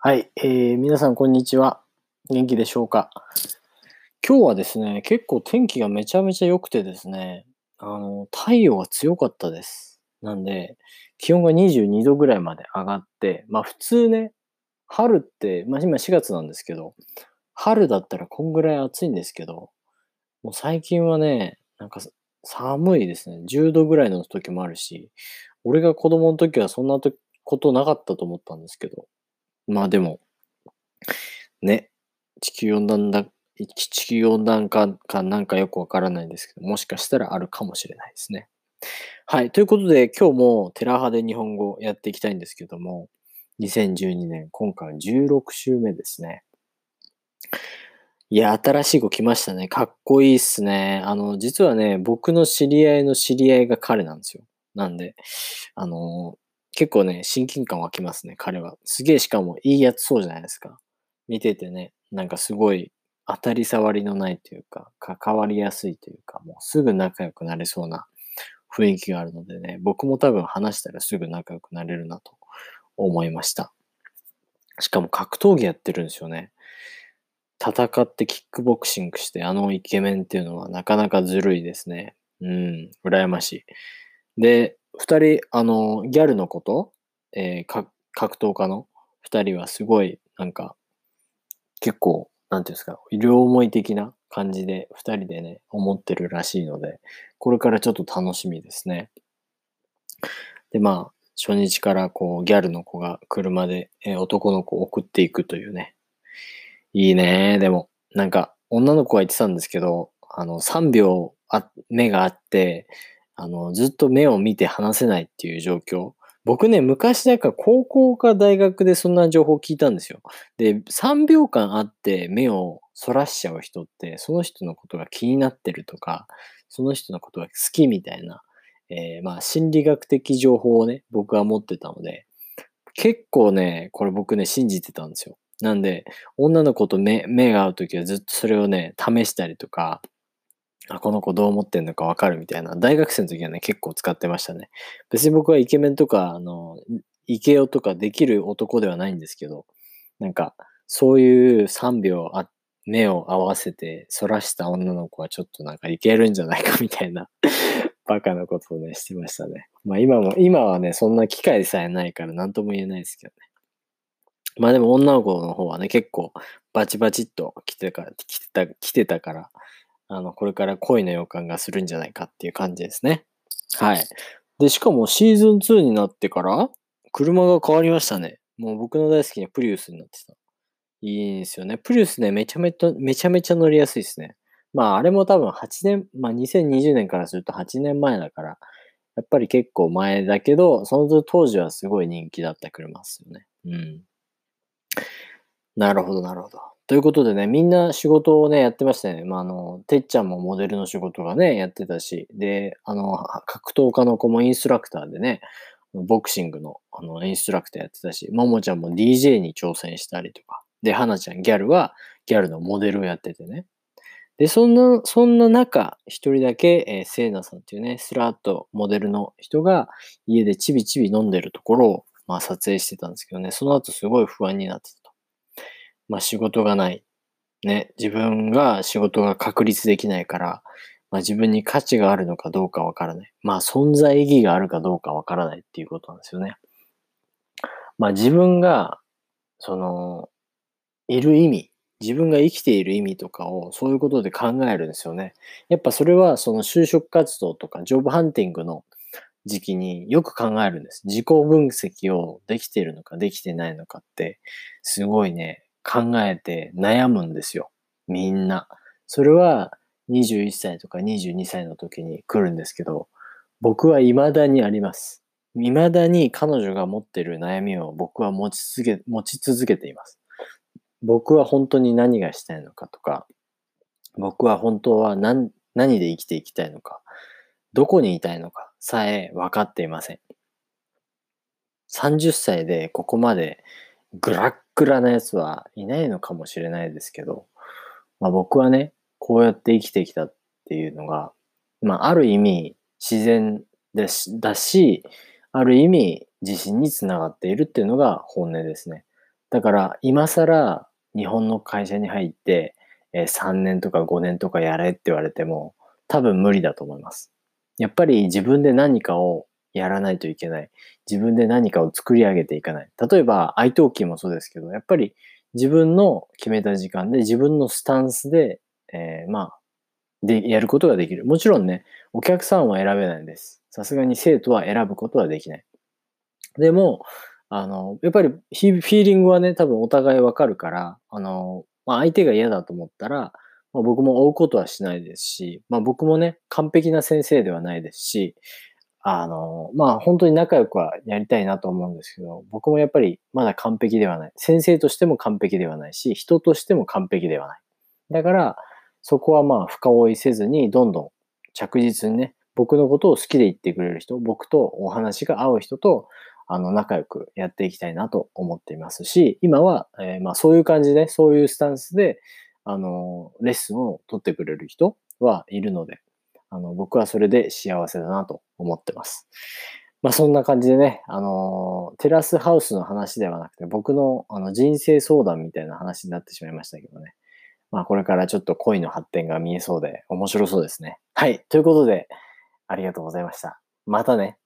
はい、えー、皆さんこんにちは。元気でしょうか？今日はですね、結構天気がめちゃめちゃ良くてですね、あの、太陽が強かったです。なんで、気温が22度ぐらいまで上がって、まあ普通ね、春って、まあ今4月なんですけど、春だったらこんぐらい暑いんですけど、もう最近はね、なんか寒いですね。10度ぐらいの時もあるし、俺が子供の時はそんなことなかったと思ったんですけど、まあでも、ね、地球温暖だ、地球温暖化かなんかよくわからないんですけど、もしかしたらあるかもしれないですね。はい。ということで、今日もテラハで日本語やっていきたいんですけども、2012年、今回16週目ですね。いや、新しい子来ましたね。かっこいいっすね。あの、実はね、僕の知り合いの知り合いが彼なんですよ。なんで、あの、結構ね、親近感湧きますね、彼は。すげえしかもいいやつそうじゃないですか。見ててね、なんかすごい当たり障りのないというか、関わりやすいというか、もうすぐ仲良くなれそうな雰囲気があるのでね、僕も多分話したらすぐ仲良くなれるなと思いました。しかも格闘技やってるんですよね。戦ってキックボクシングしてあのイケメンっていうのはなかなかずるいですね。うん、羨ましい。で、二人、あの、ギャルのこと、えー、格闘家の？二人はすごい、なんか、結構、なんていうんですか、両思い的な感じで二人でね、思ってるらしいので、これからちょっと楽しみですね。で、まあ、初日からこう、ギャルの子が車で、えー、男の子を送っていくというね。いいねでも、なんか、女の子が言ってたんですけど、あの、3秒あ目があって、あの、ずっと目を見て話せないっていう状況。僕ね、昔だか高校か大学でそんな情報聞いたんですよ。で、3秒間あって目をそらしちゃう人って、その人のことが気になってるとか、その人のことが好きみたいな、えー、まあ心理学的情報をね、僕は持ってたので、結構ね、これ僕ね、信じてたんですよ。なんで、女の子と目目が合うときはずっとそれをね、試したりとか、あ、この子どう思ってんのかわかるみたいな、大学生の時はね、結構使ってましたね。別に僕はイケメンとか、あの、イケオとかできる男ではないんですけど、なんか、そういう3秒あ、目を合わせて反らした女の子はちょっとなんかいけるんじゃないかみたいな バカなことをね、してましたね。まあ今も、今はね、そんな機会さえないから何とも言えないですけどね。まあでも女の子の方はね、結構バチバチっと来てから、来てた、来てたから、あの、これから恋の予感がするんじゃないかっていう感じですね。はい。で、しかもシーズン2になってから、車が変わりましたね。もう僕の大好きなプリウスになってた。いいんですよね。プリウスね、めちゃめちゃ、めちゃめちゃ乗りやすいですね。まあ、あれも多分8年、まあ2020年からすると8年前だから、やっぱり結構前だけど、その当時はすごい人気だった車ですよね。うん。なるほど、なるほど。ということでね、みんな仕事をね、やってましたね。まあ、あの、てっちゃんもモデルの仕事がね、やってたし、で、あの、格闘家の子もインストラクターでね、ボクシングのあのインストラクターやってたし、ももちゃんも DJ に挑戦したりとか、で、はなちゃんギャルはギャルのモデルをやっててね。で、そんな、そんな中、一人だけ、えー、セイナさんっていうね、スラーっとモデルの人が家でちびちび飲んでるところを、まあ、撮影してたんですけどね、その後すごい不安になってたと。まあ仕事がない。ね、自分が仕事が確立できないから、まあ自分に価値があるのかどうかわからない。まあ存在意義があるかどうかわからないっていうことなんですよね。まあ自分が、その、いる意味、自分が生きている意味とかをそういうことで考えるんですよね。やっぱそれはその就職活動とかジョブハンティングの時期によく考えるんです。自己分析をできているのかできてないのかってすごいね、考えて悩むんですよ。みんな。それは21歳とか22歳の時に来るんですけど、僕は未だにあります。未だに彼女が持ってる悩みを僕は持ち続け、持ち続けています。僕は本当に何がしたいのかとか、僕は本当は何何で生きていきたいのか、どこにいたいのかさえ分かっていません。30歳でここまでグラッグラなやつはいないのかもしれないですけど、まあ僕はね、こうやって生きてきたっていうのが、まあある意味自然だし、だしある意味自信につながっているっていうのが本音ですね。だから今更日本の会社に入って、え、3年とか5年とかやれって言われても多分無理だと思います。やっぱり自分で何かをやらないといけない。自分で何かを作り上げていかない。例えば、iTalki もそうですけど、やっぱり自分の決めた時間で自分のスタンスで、えー、まあ、で、やることができる。もちろんね、お客さんは選べないんです。さすがに生徒は選ぶことはできない。でも、あの、やっぱりフィーリングはね、多分お互いわかるから、あの、まあ、相手が嫌だと思ったら、まあ、僕も追うことはしないですし、まあ、僕もね、完璧な先生ではないですし、あの、まあ、本当に仲良くはやりたいなと思うんですけど、僕もやっぱりまだ完璧ではない。先生としても完璧ではないし、人としても完璧ではない。だから、そこはまあ、深追いせずに、どんどん着実にね、僕のことを好きで言ってくれる人、僕とお話が合う人と、あの、仲良くやっていきたいなと思っていますし、今は、えー、まあ、そういう感じで、そういうスタンスで、あの、レッスンを取ってくれる人はいるので、あの、僕はそれで幸せだなと思ってます。まあそんな感じでね、あのテラスハウスの話ではなくて、僕のあの人生相談みたいな話になってしまいましたけどね。まあこれからちょっと恋の発展が見えそうで面白そうですね。はい。ということで、ありがとうございました。またね。